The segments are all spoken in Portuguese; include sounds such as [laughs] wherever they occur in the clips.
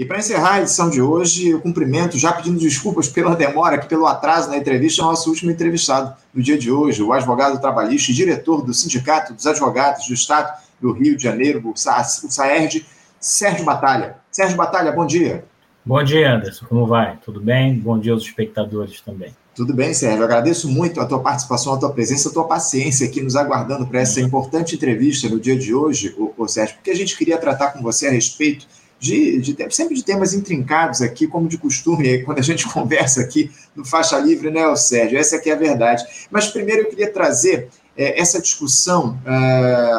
E para encerrar a edição de hoje, eu cumprimento, já pedindo desculpas pela demora, aqui, pelo atraso na entrevista, nosso último entrevistado do dia de hoje, o advogado trabalhista e diretor do Sindicato dos Advogados do Estado do Rio de Janeiro, o SAERD, Sérgio Batalha. Sérgio Batalha, bom dia. Bom dia, Anderson. Como vai? Tudo bem? Bom dia aos espectadores também. Tudo bem, Sérgio. Agradeço muito a tua participação, a tua presença, a tua paciência aqui nos aguardando para essa importante entrevista no dia de hoje, ô, Sérgio, porque a gente queria tratar com você a respeito de, de, sempre de temas intrincados aqui, como de costume, [laughs] quando a gente conversa aqui no Faixa Livre, né, Sérgio? Essa aqui é a verdade. Mas primeiro eu queria trazer é, essa discussão é,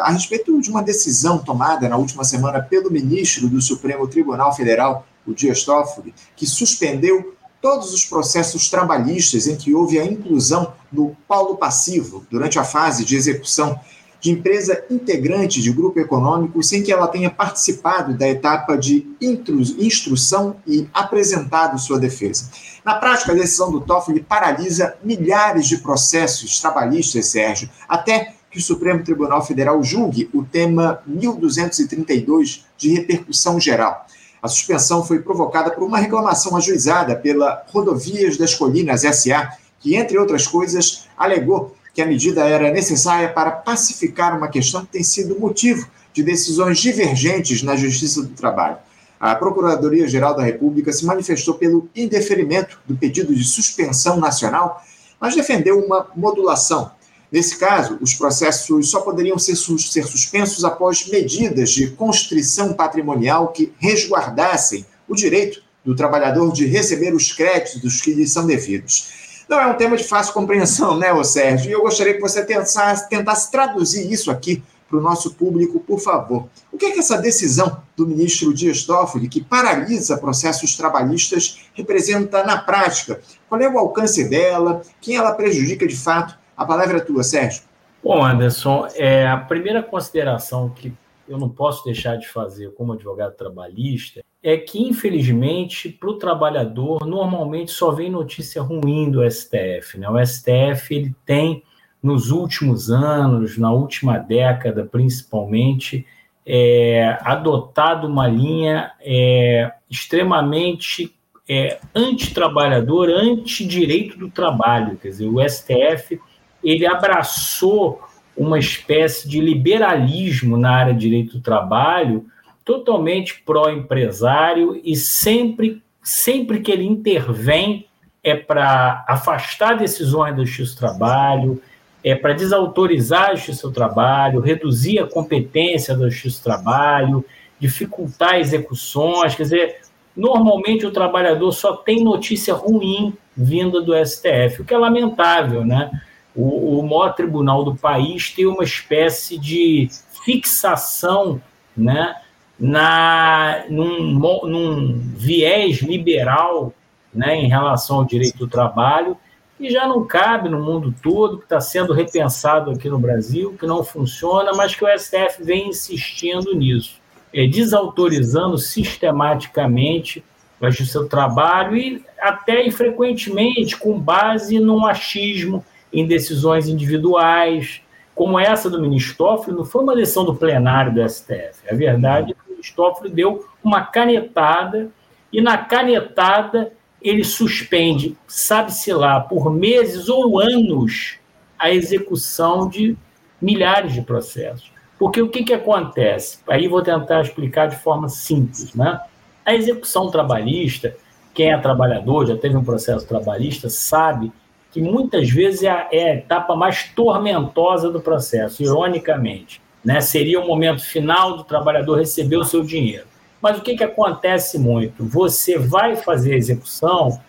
a respeito de uma decisão tomada na última semana pelo ministro do Supremo Tribunal Federal, o Dias Toffoli, que suspendeu todos os processos trabalhistas em que houve a inclusão do paulo passivo durante a fase de execução de empresa integrante de grupo econômico sem que ela tenha participado da etapa de instrução e apresentado sua defesa. Na prática, a decisão do Toffoli paralisa milhares de processos trabalhistas, Sérgio, até que o Supremo Tribunal Federal julgue o tema 1232 de repercussão geral. A suspensão foi provocada por uma reclamação ajuizada pela Rodovias das Colinas SA, que, entre outras coisas, alegou que a medida era necessária para pacificar uma questão que tem sido motivo de decisões divergentes na Justiça do Trabalho. A Procuradoria-Geral da República se manifestou pelo indeferimento do pedido de suspensão nacional, mas defendeu uma modulação. Nesse caso, os processos só poderiam ser, ser suspensos após medidas de constrição patrimonial que resguardassem o direito do trabalhador de receber os créditos que lhe são devidos. Não é um tema de fácil compreensão, né, ô Sérgio? E eu gostaria que você tentasse, tentasse traduzir isso aqui para o nosso público, por favor. O que é que essa decisão do ministro Dias Toffoli, que paralisa processos trabalhistas, representa na prática? Qual é o alcance dela? Quem ela prejudica de fato? A palavra é tua, Sérgio. Bom, Anderson, é, a primeira consideração que eu não posso deixar de fazer como advogado trabalhista é que, infelizmente, para o trabalhador, normalmente só vem notícia ruim do STF. Né? O STF ele tem, nos últimos anos, na última década principalmente, é, adotado uma linha é, extremamente é, anti-trabalhador, anti-direito do trabalho. Quer dizer, o STF ele abraçou uma espécie de liberalismo na área de direito do trabalho, totalmente pró-empresário e sempre, sempre que ele intervém é para afastar decisões da Justiça do Trabalho, é para desautorizar a Justiça do Trabalho, reduzir a competência da Justiça do Trabalho, dificultar execuções, quer dizer, normalmente o trabalhador só tem notícia ruim vinda do STF, o que é lamentável, né? O, o maior tribunal do país tem uma espécie de fixação, né? Na, num, num viés liberal né, em relação ao direito do trabalho, que já não cabe no mundo todo, que está sendo repensado aqui no Brasil, que não funciona, mas que o STF vem insistindo nisso, é, desautorizando sistematicamente a Justiça do Trabalho e até e frequentemente com base no achismo em decisões individuais, como essa do ministro Toffoli, não foi uma decisão do plenário do STF. A verdade é Toffoli deu uma canetada e na canetada ele suspende, sabe-se lá, por meses ou anos, a execução de milhares de processos. Porque o que, que acontece? Aí vou tentar explicar de forma simples. Né? A execução trabalhista, quem é trabalhador, já teve um processo trabalhista, sabe que muitas vezes é a, é a etapa mais tormentosa do processo, ironicamente né? Seria o momento final do trabalhador receber o seu dinheiro. Mas o que, que acontece muito? Você vai fazer a execução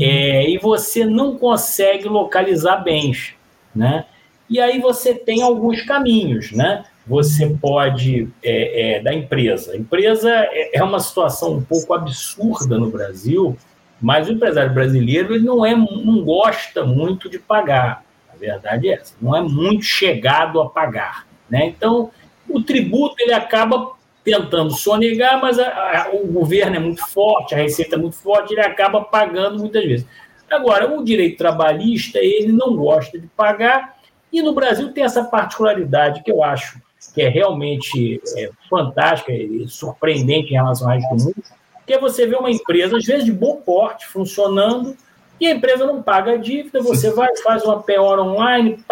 é, e você não consegue localizar bens, né? E aí você tem alguns caminhos, né? Você pode, é, é, da empresa. A empresa é, é uma situação um pouco absurda no Brasil, mas o empresário brasileiro ele não, é, não gosta muito de pagar. A verdade é essa, não é muito chegado a pagar. Né? Então, o tributo ele acaba tentando sonegar, mas a, a, o governo é muito forte, a receita é muito forte, ele acaba pagando muitas vezes. Agora, o direito trabalhista, ele não gosta de pagar, e no Brasil tem essa particularidade que eu acho que é realmente é, fantástica e surpreendente em relação ao resto do mundo, Porque você vê uma empresa, às vezes de bom porte, funcionando, e a empresa não paga a dívida, você vai, faz uma PO online,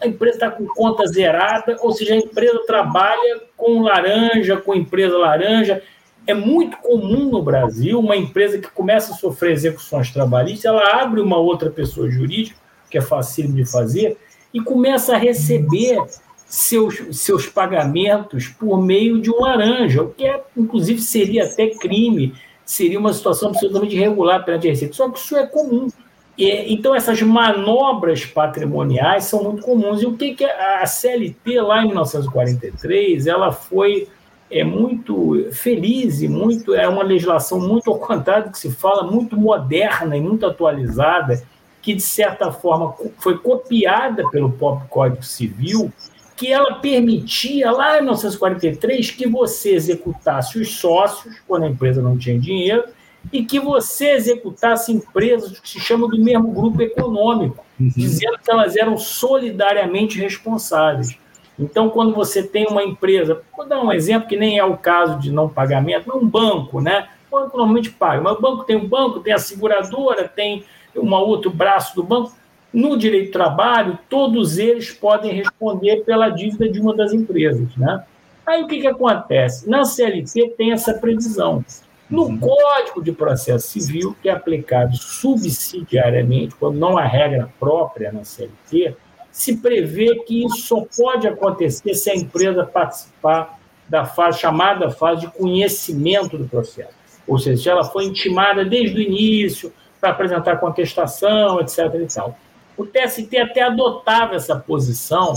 a empresa está com conta zerada, ou seja, a empresa trabalha com laranja, com empresa laranja. É muito comum no Brasil uma empresa que começa a sofrer execuções trabalhistas, ela abre uma outra pessoa jurídica, que é fácil de fazer, e começa a receber seus, seus pagamentos por meio de um laranja, o que é, inclusive seria até crime, seria uma situação absolutamente irregular perante a Receita. Só que isso é comum. E, então, essas manobras patrimoniais são muito comuns. E o que, que a CLT, lá em 1943, ela foi é muito feliz e muito é uma legislação muito ao contrário do que se fala, muito moderna e muito atualizada, que de certa forma foi copiada pelo próprio Código Civil que ela permitia, lá em 1943, que você executasse os sócios, quando a empresa não tinha dinheiro, e que você executasse empresas que se chamam do mesmo grupo econômico, uhum. dizendo que elas eram solidariamente responsáveis. Então, quando você tem uma empresa, vou dar um exemplo que nem é o caso de não pagamento, um banco, né? O banco normalmente paga, mas o banco tem um banco, tem a seguradora, tem um outro braço do banco. No direito do trabalho, todos eles podem responder pela dívida de uma das empresas. Né? Aí o que, que acontece? Na CLT tem essa previsão. No. Código de Processo Civil, que é aplicado subsidiariamente, quando não há regra própria na CLT, se prevê que isso só pode acontecer se a empresa participar da fase chamada fase de conhecimento do processo. Ou seja, se ela foi intimada desde o início para apresentar contestação, etc. E tal. O TST até adotava essa posição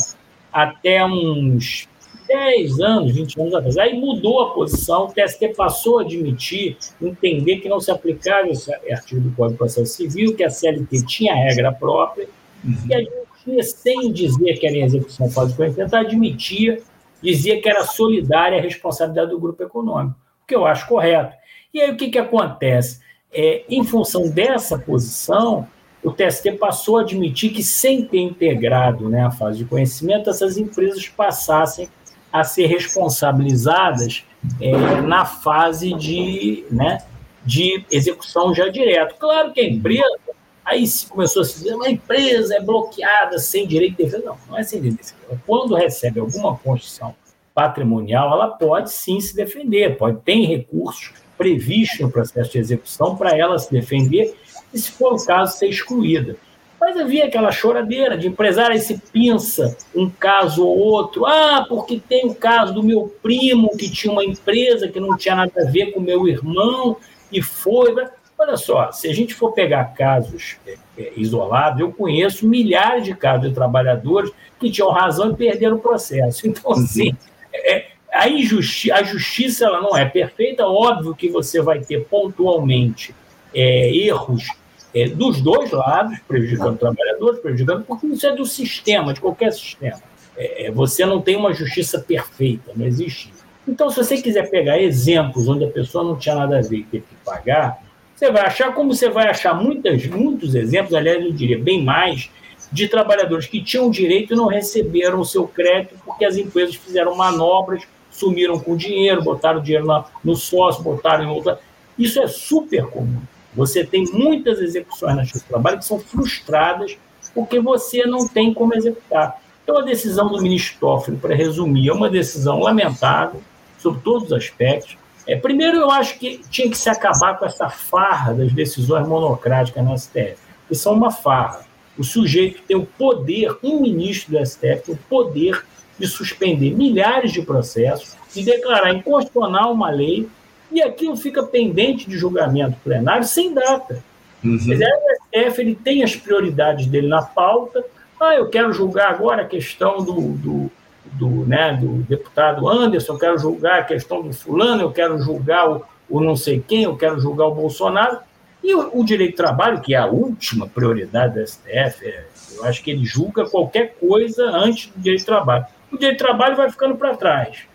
até uns 10 anos, 20 anos atrás. Aí mudou a posição, o TST passou a admitir, entender que não se aplicava esse artigo do Código de Processo Civil, que a CLT tinha regra própria, uhum. e a gente, sem dizer que era em execução fase de conhecimento, admitia, dizia que era solidária a responsabilidade do grupo econômico, o que eu acho correto. E aí o que, que acontece? É, em função dessa posição, o TST passou a admitir que, sem ter integrado né, a fase de conhecimento, essas empresas passassem a ser responsabilizadas é, na fase de, né, de execução já direto. Claro que a empresa, aí começou a se dizer, uma empresa é bloqueada sem direito de defesa. Não, não é sem direito de defesa. Quando recebe alguma constituição patrimonial, ela pode sim se defender, pode ter recursos previstos no processo de execução para ela se defender e, se for o caso, ser excluída. Mas havia aquela choradeira de empresário, aí se pinça um caso ou outro. Ah, porque tem o caso do meu primo que tinha uma empresa que não tinha nada a ver com o meu irmão e foi. Olha só, se a gente for pegar casos é, é, isolados, eu conheço milhares de casos de trabalhadores que tinham razão e perderam o processo. [laughs] Então, uhum. assim, é, a, injusti a justiça ela não é perfeita, óbvio que você vai ter pontualmente é, erros é, dos dois lados, prejudicando trabalhadores, prejudicando, porque isso é do sistema, de qualquer sistema. É, é, você não tem uma justiça perfeita, não existe. Então, se você quiser pegar exemplos onde a pessoa não tinha nada a ver e teve que pagar, você vai achar, como você vai achar muitas, muitos exemplos, aliás, eu diria bem mais, de trabalhadores que tinham direito e não receberam o seu crédito porque as empresas fizeram manobras, sumiram com dinheiro, botaram dinheiro no sócio, botaram em outra. Isso é super comum. Você tem muitas execuções na justiça trabalho que são frustradas porque você não tem como executar. Então, a decisão do ministro Toffoli, para resumir, é uma decisão lamentável, sobre todos os aspectos. É, primeiro, eu acho que tinha que se acabar com essa farra das decisões monocráticas na STF, que são uma farra. O sujeito tem o poder, um ministro do STF o poder de suspender milhares de processos, de declarar inconstitucional uma lei e aquilo fica pendente de julgamento plenário sem data. Uhum. STF ele tem as prioridades dele na pauta. Ah, eu quero julgar agora a questão do, do, do, né, do deputado Anderson, eu quero julgar a questão do fulano, eu quero julgar o, o não sei quem, eu quero julgar o Bolsonaro. E o, o direito de trabalho, que é a última prioridade do STF, é, eu acho que ele julga qualquer coisa antes do direito de trabalho. O direito de trabalho vai ficando para trás.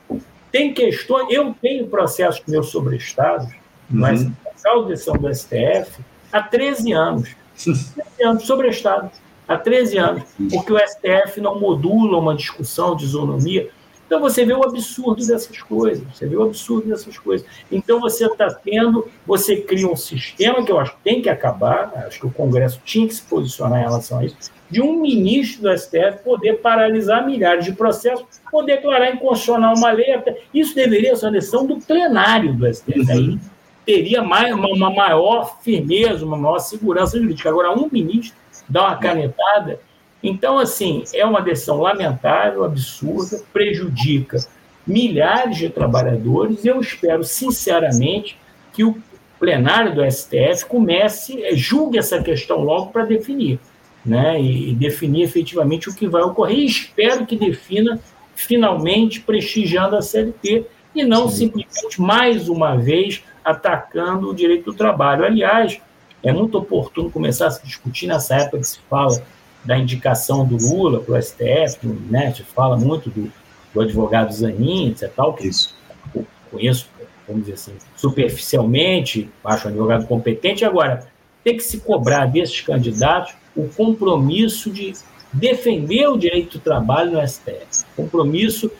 Tem questões, eu tenho processos com meus sobrestados, uhum. mas a decisão do STF há 13 anos. [laughs] 13 anos, sobrestado, há 13 anos, porque o STF não modula uma discussão de isonomia. Então você vê o absurdo dessas coisas, você vê o absurdo dessas coisas. Então você está tendo, você cria um sistema que eu acho que tem que acabar, acho que o Congresso tinha que se posicionar em relação a isso, de um ministro do STF poder paralisar milhares de processos, ou declarar inconstitucional uma lei. Isso deveria ser uma decisão do plenário do STF. Uhum. Aí teria mais, uma, uma maior firmeza, uma maior segurança jurídica. Agora, um ministro dá uma canetada então, assim, é uma decisão lamentável, absurda, prejudica milhares de trabalhadores. Eu espero, sinceramente, que o plenário do STF comece, eh, julgue essa questão logo para definir, né? E, definir efetivamente o que vai ocorrer. E espero que defina finalmente prestigiando a CLT e não Sim. simplesmente mais uma vez atacando o direito do trabalho. Aliás, é muito oportuno começar a se discutir nessa época que se fala da indicação do Lula para o STF, né, se fala muito do, do advogado Zanin, etc. Tal, que Isso. eu conheço, vamos dizer assim, superficialmente, acho um advogado competente. Agora, tem que se cobrar desses candidatos o compromisso de defender o direito do trabalho no STF, compromisso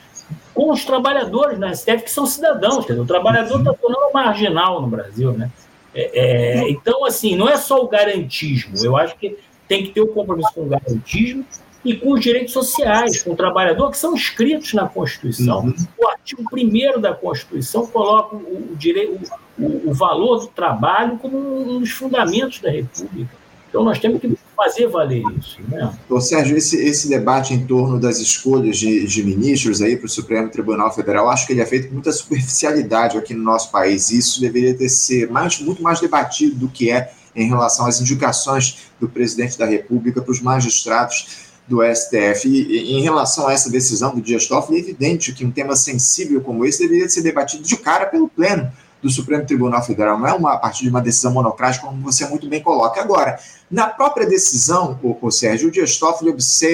com os trabalhadores no STF, que são cidadãos, o trabalhador está tornando marginal no Brasil, né? É, é, então, assim, não é só o garantismo, eu acho que tem que ter o um compromisso com o garantismo e com os direitos sociais, com o trabalhador, que são escritos na Constituição. Uhum. O artigo 1 da Constituição coloca o, o, direito, o, o, valor do trabalho como um dos fundamentos da República. Então, nós temos que fazer valer isso. Né? Então, Sérgio, esse, esse debate em torno das escolhas de, de ministros aí para o Supremo Tribunal Federal, acho que ele é feito com muita superficialidade aqui no nosso país. Isso deveria ter ser mais, muito mais debatido do que é em relação às indicações do presidente da República para os magistrados do STF. E, em relação a essa decisão do Dias Toffoli, é evidente que um tema sensível como esse deveria ser debatido de cara pelo Pleno do Supremo Tribunal Federal, não é uma, a partir de uma decisão monocrática, como você muito bem coloca. Agora, na própria decisão, o, o Sérgio, o Dias Toffoli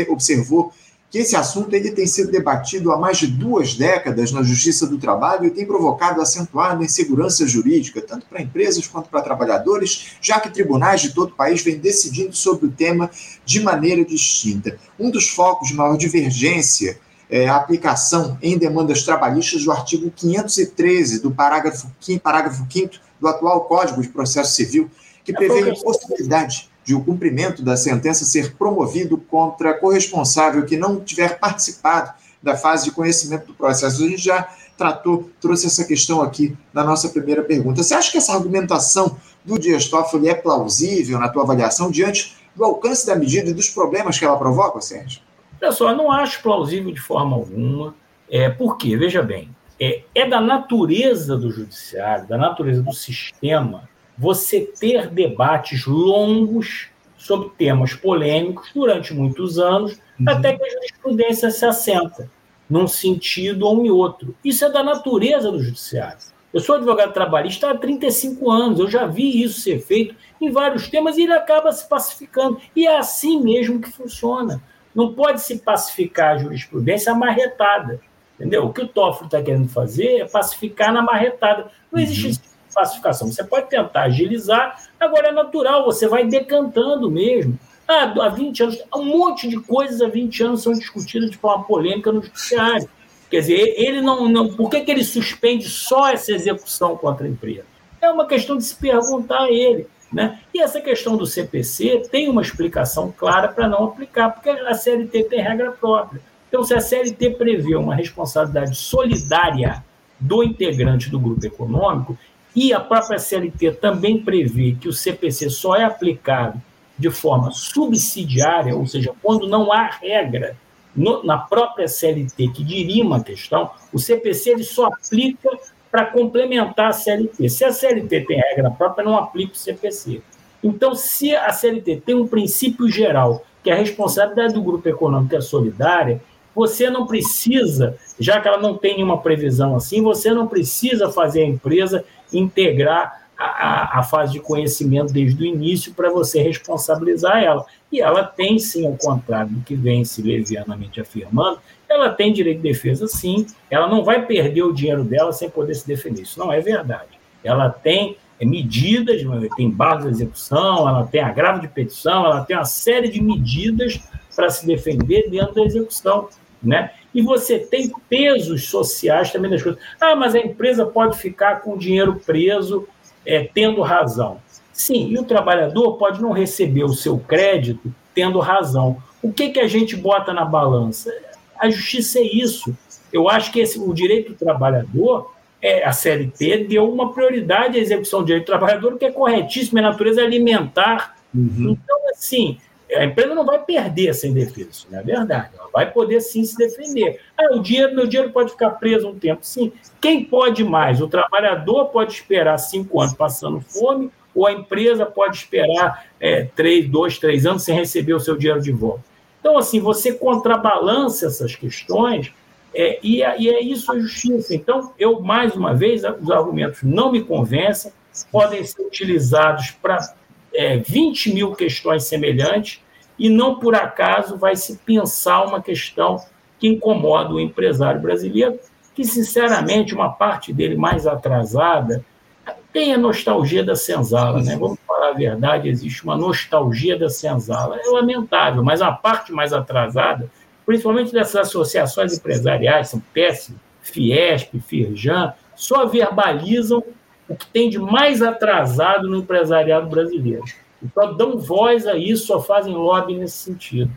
observou que esse assunto ele tem sido debatido há mais de duas décadas na Justiça do Trabalho e tem provocado acentuada insegurança jurídica, tanto para empresas quanto para trabalhadores, já que tribunais de todo o país vêm decidindo sobre o tema de maneira distinta. Um dos focos de maior divergência é a aplicação em demandas trabalhistas do artigo 513 do parágrafo 5, parágrafo 5 do atual Código de Processo Civil, que prevê a possibilidade de o cumprimento da sentença ser promovido contra corresponsável que não tiver participado da fase de conhecimento do processo. A gente já tratou, trouxe essa questão aqui na nossa primeira pergunta. Você acha que essa argumentação do Dias Toffoli é plausível na tua avaliação diante do alcance da medida e dos problemas que ela provoca, Sérgio? Pessoal, não acho plausível de forma alguma. É, por quê? Veja bem, é, é da natureza do judiciário, da natureza do sistema, você ter debates longos sobre temas polêmicos durante muitos anos, uhum. até que a jurisprudência se assenta num sentido ou em outro. Isso é da natureza do judiciário. Eu sou advogado trabalhista há 35 anos, eu já vi isso ser feito em vários temas e ele acaba se pacificando. E é assim mesmo que funciona. Não pode se pacificar a jurisprudência amarretada. Entendeu? O que o Toffoli está querendo fazer é pacificar na marretada. Não existe uhum pacificação. Você pode tentar agilizar, agora é natural, você vai decantando mesmo. Ah, há 20 anos, um monte de coisas há 20 anos são discutidas de forma polêmica no judiciário. Quer dizer, ele não. não por que, que ele suspende só essa execução contra a empresa? É uma questão de se perguntar a ele. Né? E essa questão do CPC tem uma explicação clara para não aplicar, porque a CLT tem regra própria. Então, se a CLT prevê uma responsabilidade solidária do integrante do grupo econômico, e a própria CLT também prevê que o CPC só é aplicado de forma subsidiária, ou seja, quando não há regra no, na própria CLT que dirima a questão, o CPC ele só aplica para complementar a CLT. Se a CLT tem regra própria, não aplica o CPC. Então, se a CLT tem um princípio geral, que é a responsabilidade do grupo econômico é solidária, você não precisa, já que ela não tem nenhuma previsão assim, você não precisa fazer a empresa integrar a, a, fase de conhecimento desde o início para você responsabilizar ela. E ela tem sim, ao contrário do que vem se levianamente afirmando, ela tem direito de defesa sim, ela não vai perder o dinheiro dela sem poder se defender. Isso não é verdade. Ela tem medidas, tem base de execução, ela tem agravo de petição, ela tem uma série de medidas para se defender dentro da execução. Né? E você tem pesos sociais também das coisas. Ah, mas a empresa pode ficar com o dinheiro preso, é, tendo razão. Sim, e o trabalhador pode não receber o seu crédito tendo razão. O que, que a gente bota na balança? A justiça é isso. Eu acho que esse, o direito do trabalhador, é, a CLT deu uma prioridade à execução do direito do trabalhador, que é corretíssima, é natureza alimentar. Uhum. Então, assim, a empresa não vai perder sem defesa, não é verdade. Ela vai poder sim se defender. Ah, o dinheiro, meu dinheiro pode ficar preso um tempo, sim. Quem pode mais? O trabalhador pode esperar cinco anos passando fome, ou a empresa pode esperar é, três, dois, três anos sem receber o seu dinheiro de volta. Então, assim, você contrabalança essas questões é, e, é, e é isso a justiça. Então, eu, mais uma vez, os argumentos não me convencem, podem ser utilizados para é, 20 mil questões semelhantes, e não por acaso vai se pensar uma questão que incomoda o empresário brasileiro, que, sinceramente, uma parte dele mais atrasada tem a nostalgia da senzala, né? Vamos falar a verdade, existe uma nostalgia da senzala. É lamentável, mas a parte mais atrasada, principalmente dessas associações empresariais, são péssimas, Fiesp, Firjan, só verbalizam o que tem de mais atrasado no empresariado brasileiro. Só dão voz a isso, só fazem lobby nesse sentido.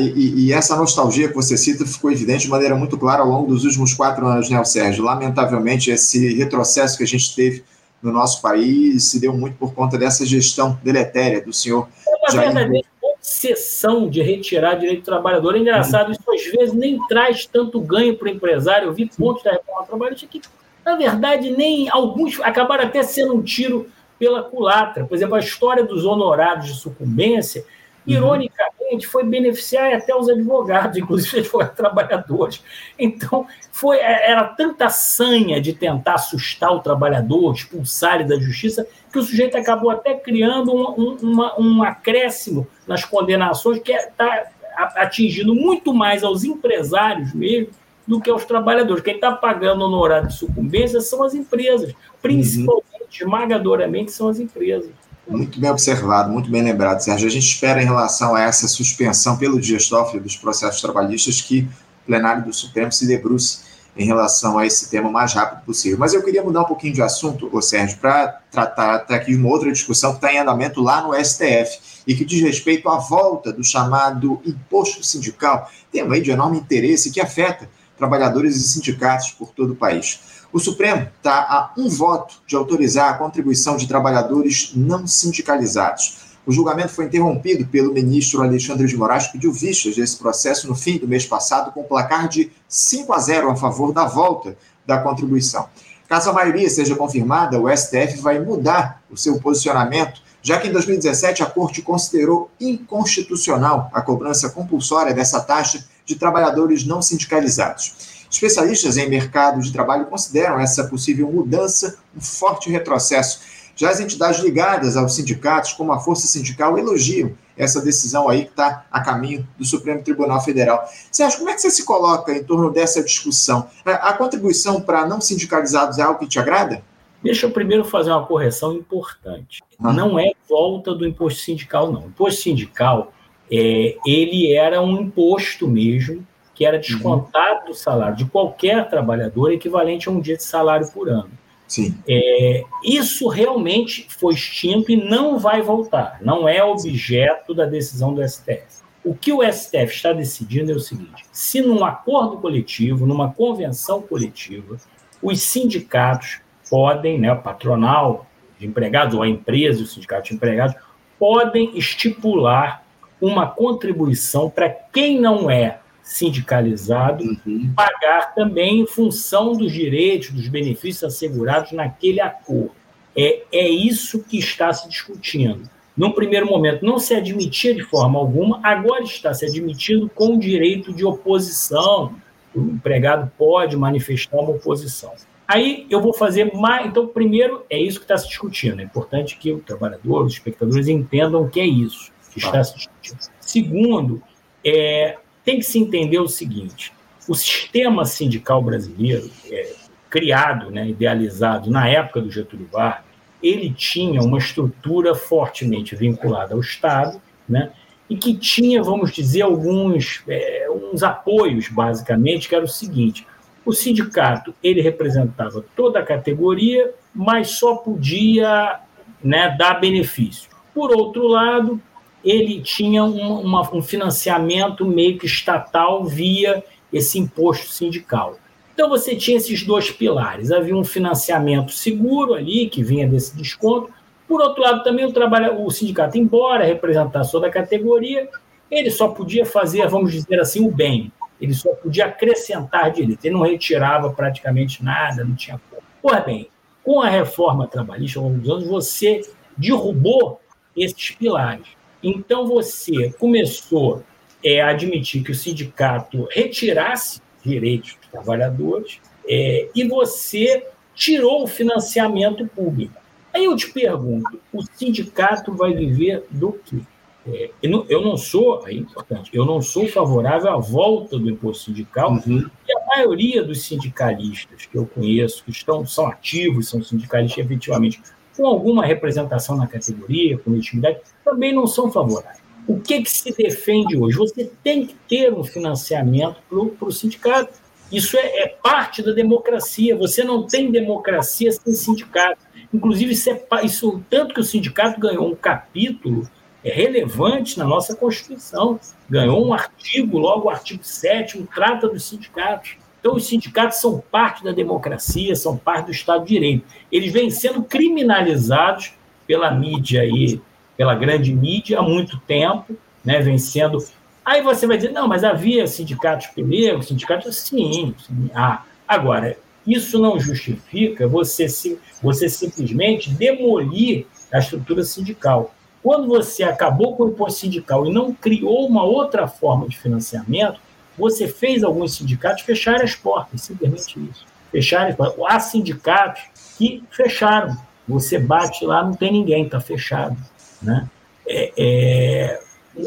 E, e, essa nostalgia que você cita ficou evidente de maneira muito clara ao longo dos últimos quatro anos, né, Sérgio? Lamentavelmente, esse retrocesso que a gente teve no nosso país se deu muito por conta dessa gestão deletéria do senhor. É uma Jair verdadeira obsessão de retirar direito do trabalhador. É engraçado, isso às vezes nem traz tanto ganho para o empresário. Eu vi pontos da reforma trabalhista que, na verdade, nem alguns acabaram até sendo um tiro pela culatra. Por exemplo, a história dos honorários de sucumbência, uhum. ironicamente, foi beneficiar até os advogados, [laughs] inclusive os advogados trabalhadores. Então, foi, é, era tanta sanha de tentar assustar o trabalhador, expulsar ele da justiça, que o sujeito acabou até criando um, um, um acréscimo nas condenações que está atingindo muito mais aos empresários mesmo do que aos trabalhadores. Quem está pagando honorário de sucumbência são as empresas, principalmente uhum esmagadoramente são as empresas. Muito bem observado, muito bem lembrado, Sérgio. A gente espera, em relação a essa suspensão pelo dias Toffoli dos processos trabalhistas, que o plenário do Supremo se debruce em relação a esse tema o mais rápido possível. Mas eu queria mudar um pouquinho de assunto, ô Sérgio, para tratar até aqui de uma outra discussão que está em andamento lá no STF e que diz respeito à volta do chamado imposto sindical, tema aí de enorme interesse que afeta trabalhadores e sindicatos por todo o país. O Supremo está a um voto de autorizar a contribuição de trabalhadores não sindicalizados. O julgamento foi interrompido pelo ministro Alexandre de Moraes, que pediu vistas desse processo no fim do mês passado, com placar de 5 a 0 a favor da volta da contribuição. Caso a maioria seja confirmada, o STF vai mudar o seu posicionamento, já que em 2017 a Corte considerou inconstitucional a cobrança compulsória dessa taxa de trabalhadores não sindicalizados. Especialistas em mercado de trabalho consideram essa possível mudança um forte retrocesso. Já as entidades ligadas aos sindicatos, como a Força Sindical, elogiam essa decisão aí que está a caminho do Supremo Tribunal Federal. Sérgio, como é que você se coloca em torno dessa discussão? A contribuição para não sindicalizados é algo que te agrada? Deixa eu primeiro fazer uma correção importante. Ah. Não é volta do imposto sindical, não. O imposto sindical, é, ele era um imposto mesmo que era descontado uhum. do salário de qualquer trabalhador, equivalente a um dia de salário por ano. Sim. É, isso realmente foi extinto e não vai voltar. Não é objeto da decisão do STF. O que o STF está decidindo é o seguinte: se num acordo coletivo, numa convenção coletiva, os sindicatos podem, né, o patronal de empregados, ou a empresa o sindicato de empregados, podem estipular uma contribuição para quem não é sindicalizado, uhum. pagar também em função dos direitos, dos benefícios assegurados naquele acordo. É, é isso que está se discutindo. Num primeiro momento, não se admitia de forma alguma, agora está se admitindo com o direito de oposição. O empregado pode manifestar uma oposição. Aí eu vou fazer mais. Então, primeiro, é isso que está se discutindo. É importante que o trabalhador, os espectadores entendam o que é isso que está se discutindo. Segundo, é, tem que se entender o seguinte: o sistema sindical brasileiro, é, criado, né, idealizado na época do Getúlio Vargas, ele tinha uma estrutura fortemente vinculada ao Estado, né, e que tinha, vamos dizer, alguns, é, uns apoios, basicamente, que era o seguinte: o sindicato ele representava toda a categoria, mas só podia né, dar benefício. Por outro lado, ele tinha um, uma, um financiamento meio que estatal via esse imposto sindical. Então você tinha esses dois pilares. Havia um financiamento seguro ali, que vinha desse desconto. Por outro lado, também o, trabalho, o sindicato, embora representasse toda a categoria, ele só podia fazer, vamos dizer assim, o bem. Ele só podia acrescentar direito. Ele não retirava praticamente nada, não tinha. Pois bem, com a reforma trabalhista ao longo dos anos, você derrubou esses pilares. Então você começou é, a admitir que o sindicato retirasse direitos dos trabalhadores, é, e você tirou o financiamento público. Aí eu te pergunto: o sindicato vai viver do quê? É, eu, não, eu, não, sou, é importante, eu não sou favorável à volta do imposto sindical, uhum. e a maioria dos sindicalistas que eu conheço, que estão, são ativos, são sindicalistas efetivamente, com alguma representação na categoria, com legitimidade, também não são favoráveis. O que, que se defende hoje? Você tem que ter um financiamento para o sindicato. Isso é, é, parte da democracia. Você não tem democracia sem sindicato. Inclusive, isso, é, isso tanto que o sindicato ganhou um capítulo relevante na nossa Constituição. Ganhou um artigo, logo o artigo 7 trata dos sindicatos. Então, os sindicatos são parte da democracia, são parte do Estado de Direito. Eles vêm sendo criminalizados pela mídia aí pela grande mídia há muito tempo, né, vencendo. Aí você vai dizer, não, mas havia sindicatos primeiro, sindicatos sim, sim. Ah, agora, isso não justifica você, se, você simplesmente demolir a estrutura sindical. Quando você acabou com o imposto sindical e não criou uma outra forma de financiamento, você fez alguns sindicatos fecharem as portas, simplesmente isso. Fecharem as portas. Há sindicatos que fecharam. Você bate lá, não tem ninguém, está fechado. Né? É, é,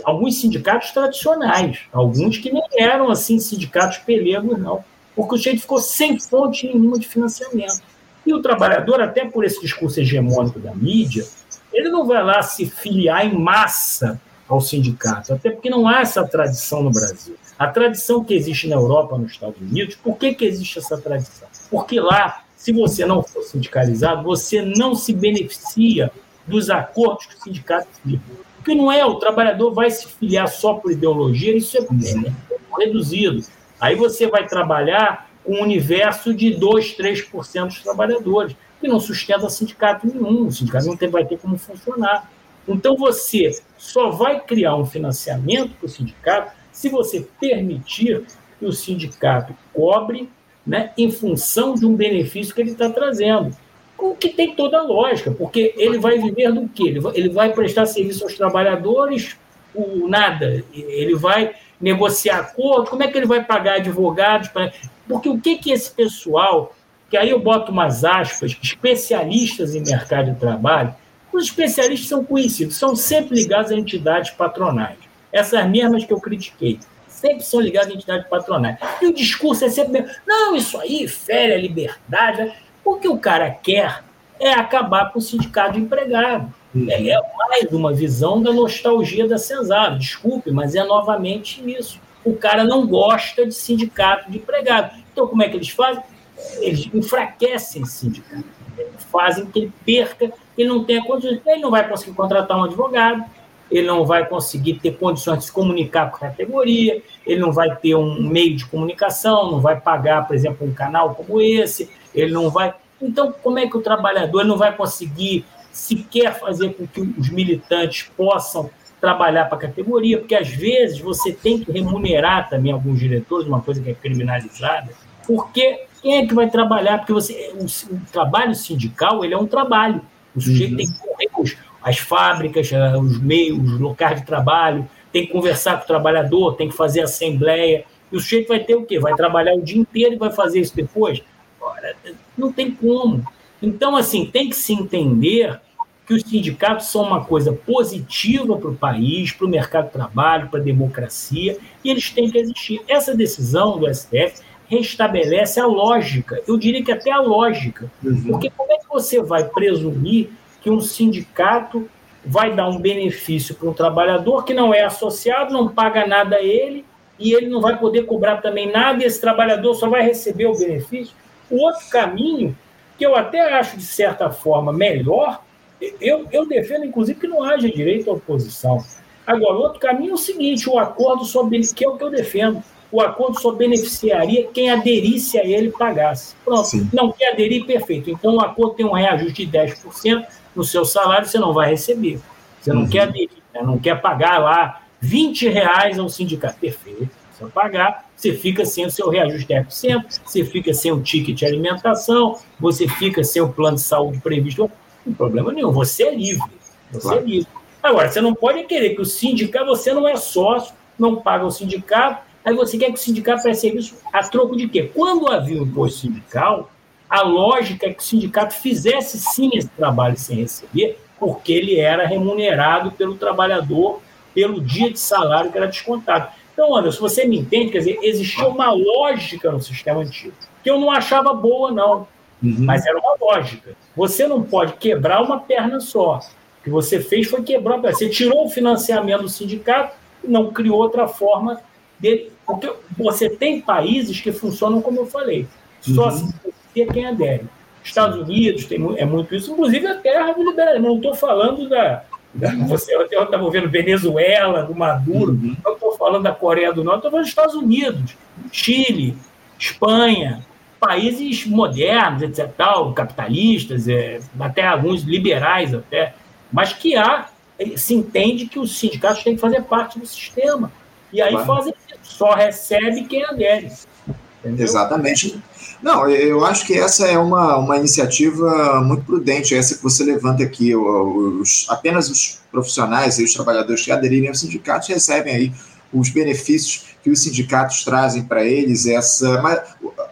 alguns sindicatos tradicionais, alguns que nem eram assim sindicatos pelegos, não, porque o jeito ficou sem fonte nenhuma de financiamento. E o trabalhador, até por esse discurso hegemônico da mídia, ele não vai lá se filiar em massa ao sindicato, até porque não há essa tradição no Brasil. A tradição que existe na Europa, nos Estados Unidos, por que, que existe essa tradição? Porque lá, se você não for sindicalizado, você não se beneficia dos acordos que o sindicato firma. Porque não é, o trabalhador vai se filiar só por ideologia, isso é, é reduzido. Aí você vai trabalhar com um universo de 2, 3% dos trabalhadores, que não sustenta sindicato nenhum, o sindicato não tem, vai ter como funcionar. Então você só vai criar um financiamento para o sindicato se você permitir que o sindicato cobre né, em função de um benefício que ele está trazendo o que tem toda a lógica, porque ele vai viver do quê? Ele vai prestar serviço aos trabalhadores, o nada. Ele vai negociar acordo, como é que ele vai pagar advogados? Pra... Porque o que, que esse pessoal, que aí eu boto umas aspas, especialistas em mercado de trabalho, os especialistas são conhecidos, são sempre ligados a entidades patronais. Essas mesmas que eu critiquei sempre são ligadas a entidades patronais. E o discurso é sempre, não, isso aí fere a liberdade. O que o cara quer é acabar com o sindicato de empregado. Uhum. É, é mais uma visão da nostalgia da Cesaro. Desculpe, mas é novamente isso. O cara não gosta de sindicato de empregado. Então, como é que eles fazem? Eles enfraquecem esse sindicato. Fazem que ele perca, ele não tenha condições. Ele não vai conseguir contratar um advogado, ele não vai conseguir ter condições de se comunicar com a categoria, ele não vai ter um meio de comunicação, não vai pagar, por exemplo, um canal como esse, ele não vai. Então, como é que o trabalhador não vai conseguir sequer fazer com que os militantes possam trabalhar para a categoria? Porque às vezes você tem que remunerar também alguns diretores, uma coisa que é criminalizada, porque quem é que vai trabalhar? Porque você, o, o trabalho sindical ele é um trabalho. O sujeito uhum. tem que correr as fábricas, eh, os meios, os locais de trabalho, tem que conversar com o trabalhador, tem que fazer assembleia. E o sujeito vai ter o quê? Vai trabalhar o dia inteiro e vai fazer isso depois? não tem como. Então, assim, tem que se entender que os sindicatos são uma coisa positiva para o país, para o mercado de trabalho, para a democracia, e eles têm que existir. Essa decisão do STF restabelece a lógica, eu diria que até a lógica, uhum. porque como é que você vai presumir que um sindicato vai dar um benefício para um trabalhador que não é associado, não paga nada a ele, e ele não vai poder cobrar também nada, e esse trabalhador só vai receber o benefício. O outro caminho, que eu até acho de certa forma melhor, eu, eu defendo, inclusive, que não haja direito à oposição. Agora, o outro caminho é o seguinte: o acordo sobre que é o que eu defendo. O acordo só beneficiaria quem aderisse a ele pagasse. Pronto. Sim. Não quer aderir, perfeito. Então, o acordo tem um reajuste de 10% no seu salário, você não vai receber. Você não uhum. quer aderir, né? não quer pagar lá 20 reais ao sindicato. Perfeito. Você vai pagar, você fica sem o seu reajuste de 10%, você fica sem o ticket de alimentação, você fica sem o plano de saúde previsto. Não problema nenhum, você é livre. Você é claro. é livre. Agora, você não pode querer que o sindicato, você não é sócio, não paga o sindicato, aí você quer que o sindicato preste serviço a troco de quê? Quando havia o imposto sindical, a lógica é que o sindicato fizesse sim esse trabalho sem receber, porque ele era remunerado pelo trabalhador pelo dia de salário que era descontado. Então, Anderson, você me entende, quer dizer, existia uma lógica no sistema antigo, que eu não achava boa, não. Uhum. Mas era uma lógica. Você não pode quebrar uma perna só. O que você fez foi quebrar a perna. Você tirou o financiamento do sindicato e não criou outra forma dele. Porque você tem países que funcionam como eu falei. Só uhum. se você quem adere. Estados Unidos tem, é muito isso, inclusive a terra do liberalismo. Não estou falando da, da. Você, estava vendo Venezuela, do Maduro, uhum. não estou falando da Coreia do Norte, estou falando dos Estados Unidos, Chile, Espanha, países modernos, etc., tal, capitalistas, é, até alguns liberais, até, mas que há, se entende que os sindicatos têm que fazer parte do sistema. E aí claro. fazem só recebe quem adere. Entendeu? Exatamente. Não, eu acho que essa é uma, uma iniciativa muito prudente, essa que você levanta aqui. Os, apenas os profissionais e os trabalhadores que aderirem ao sindicato recebem aí os benefícios que os sindicatos trazem para eles. Essa, mas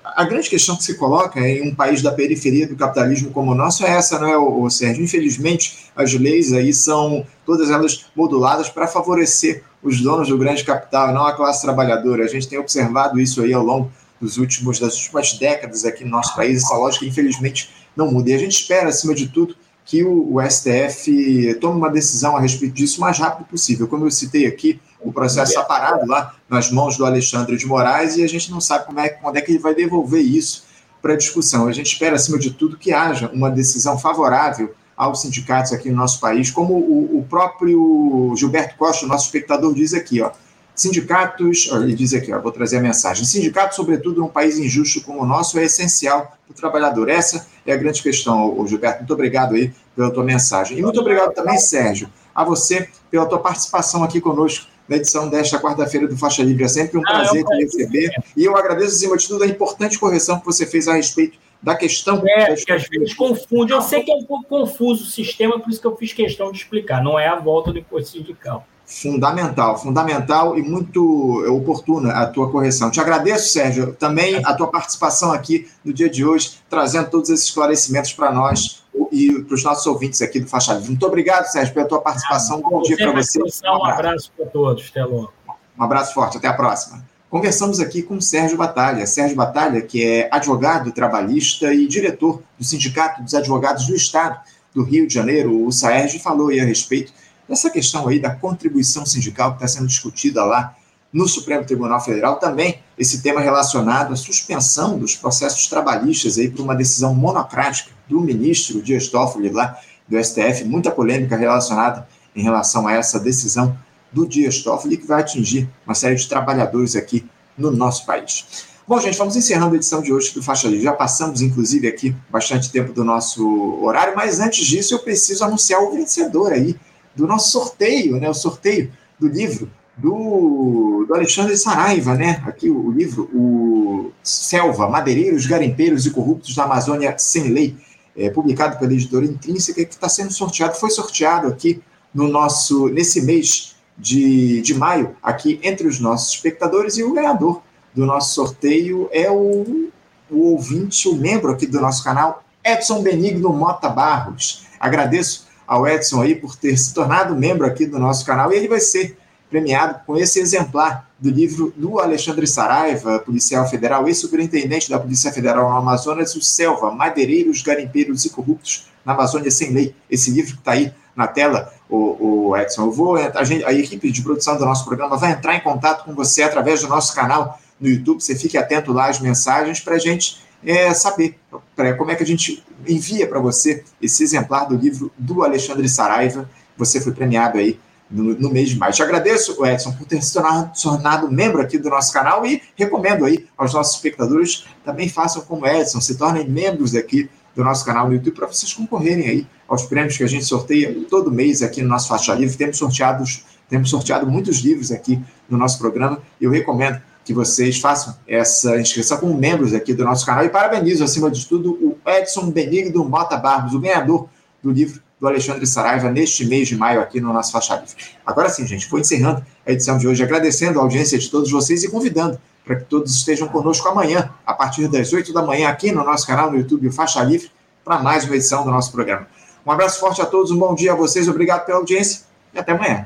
a grande questão que se coloca em um país da periferia do capitalismo como o nosso é essa, não é, o Sérgio? Infelizmente, as leis aí são todas elas moduladas para favorecer os donos do grande capital, não a classe trabalhadora. A gente tem observado isso aí ao longo dos últimos, das últimas décadas aqui no nosso país, essa lógica, infelizmente, não muda. E a gente espera, acima de tudo, que o, o STF tome uma decisão a respeito disso o mais rápido possível. Como eu citei aqui, o processo está parado lá nas mãos do Alexandre de Moraes e a gente não sabe como é, quando é que ele vai devolver isso para discussão. A gente espera, acima de tudo, que haja uma decisão favorável aos sindicatos aqui no nosso país, como o, o próprio Gilberto Costa, nosso espectador, diz aqui, ó. Sindicatos, ele diz aqui, ó, vou trazer a mensagem. Sindicato, sobretudo num país injusto como o nosso, é essencial para o trabalhador. Essa é a grande questão, Gilberto. Muito obrigado aí pela tua mensagem. E muito obrigado também, Sérgio, a você pela tua participação aqui conosco na edição desta quarta-feira do Faixa Livre. É sempre um ah, prazer te receber. E eu agradeço, acima de tudo, a importante correção que você fez a respeito da questão. É, que às vezes confunde. Eu sei que é um pouco confuso o sistema, por isso que eu fiz questão de explicar. Não é a volta do imposto sindical. Fundamental, fundamental e muito oportuna a tua correção. Te agradeço, Sérgio, também a tua participação aqui no dia de hoje, trazendo todos esses esclarecimentos para nós e para os nossos ouvintes aqui do Faixa Livre. Muito obrigado, Sérgio, pela tua participação. Bom dia para você. Um abraço para todos. Até logo. Um abraço forte. Até a próxima. Conversamos aqui com Sérgio Batalha. Sérgio Batalha, que é advogado trabalhista e diretor do Sindicato dos Advogados do Estado do Rio de Janeiro, o SAERJ, falou aí a respeito dessa questão aí da contribuição sindical que está sendo discutida lá no Supremo Tribunal Federal, também esse tema relacionado à suspensão dos processos trabalhistas aí por uma decisão monocrática do ministro Dias Toffoli lá do STF, muita polêmica relacionada em relação a essa decisão do Dias Toffoli, que vai atingir uma série de trabalhadores aqui no nosso país. Bom, gente, vamos encerrando a edição de hoje do Faixa Livre. Já passamos, inclusive, aqui bastante tempo do nosso horário, mas antes disso eu preciso anunciar o vencedor aí do nosso sorteio, né? O sorteio do livro do, do Alexandre Saraiva, né? Aqui o, o, livro, o Selva, Madeireiros, Garimpeiros e Corruptos da Amazônia Sem Lei, é, publicado pela editora Intrínseca, que está sendo sorteado, foi sorteado aqui no nosso, nesse mês de, de maio, aqui entre os nossos espectadores, e o ganhador do nosso sorteio é o, o ouvinte, o membro aqui do nosso canal, Edson Benigno Mota Barros. Agradeço ao Edson aí por ter se tornado membro aqui do nosso canal e ele vai ser premiado com esse exemplar do livro do Alexandre Saraiva, policial federal e superintendente da Polícia Federal no Amazonas, o Selva, Madeireiros, Garimpeiros e Corruptos na Amazônia Sem Lei. Esse livro que está aí na tela, o, o Edson. Eu vou, a, gente, a equipe de produção do nosso programa vai entrar em contato com você através do nosso canal no YouTube. Você fique atento lá às mensagens para a gente é, saber pra, como é que a gente envia para você esse exemplar do livro do Alexandre Saraiva. Você foi premiado aí no, no, mês de maio. Te agradeço, Edson, por ter se tornado, tornado, membro aqui do nosso canal e recomendo aí aos nossos espectadores também façam como Edson, se tornem membros aqui do nosso canal no YouTube para vocês concorrerem aí aos prêmios que a gente sorteia todo mês aqui no nosso Faixa Livre. Temos temos sorteado muitos livros aqui no nosso programa. Eu recomendo que vocês façam essa inscrição como membros aqui do nosso canal e parabenizo, acima de tudo, o Edson Benigno Mota Barros, o ganhador do livro do Alexandre Saraiva neste mês de maio aqui no nosso Faixa Livre. Agora sim, gente, vou encerrando a edição de hoje, agradecendo a audiência de todos vocês e convidando para que todos estejam conosco amanhã, a partir das 8 da manhã, aqui no nosso canal no YouTube, Faixa Livre, para mais uma edição do nosso programa. Um abraço forte a todos, um bom dia a vocês, obrigado pela audiência e até amanhã.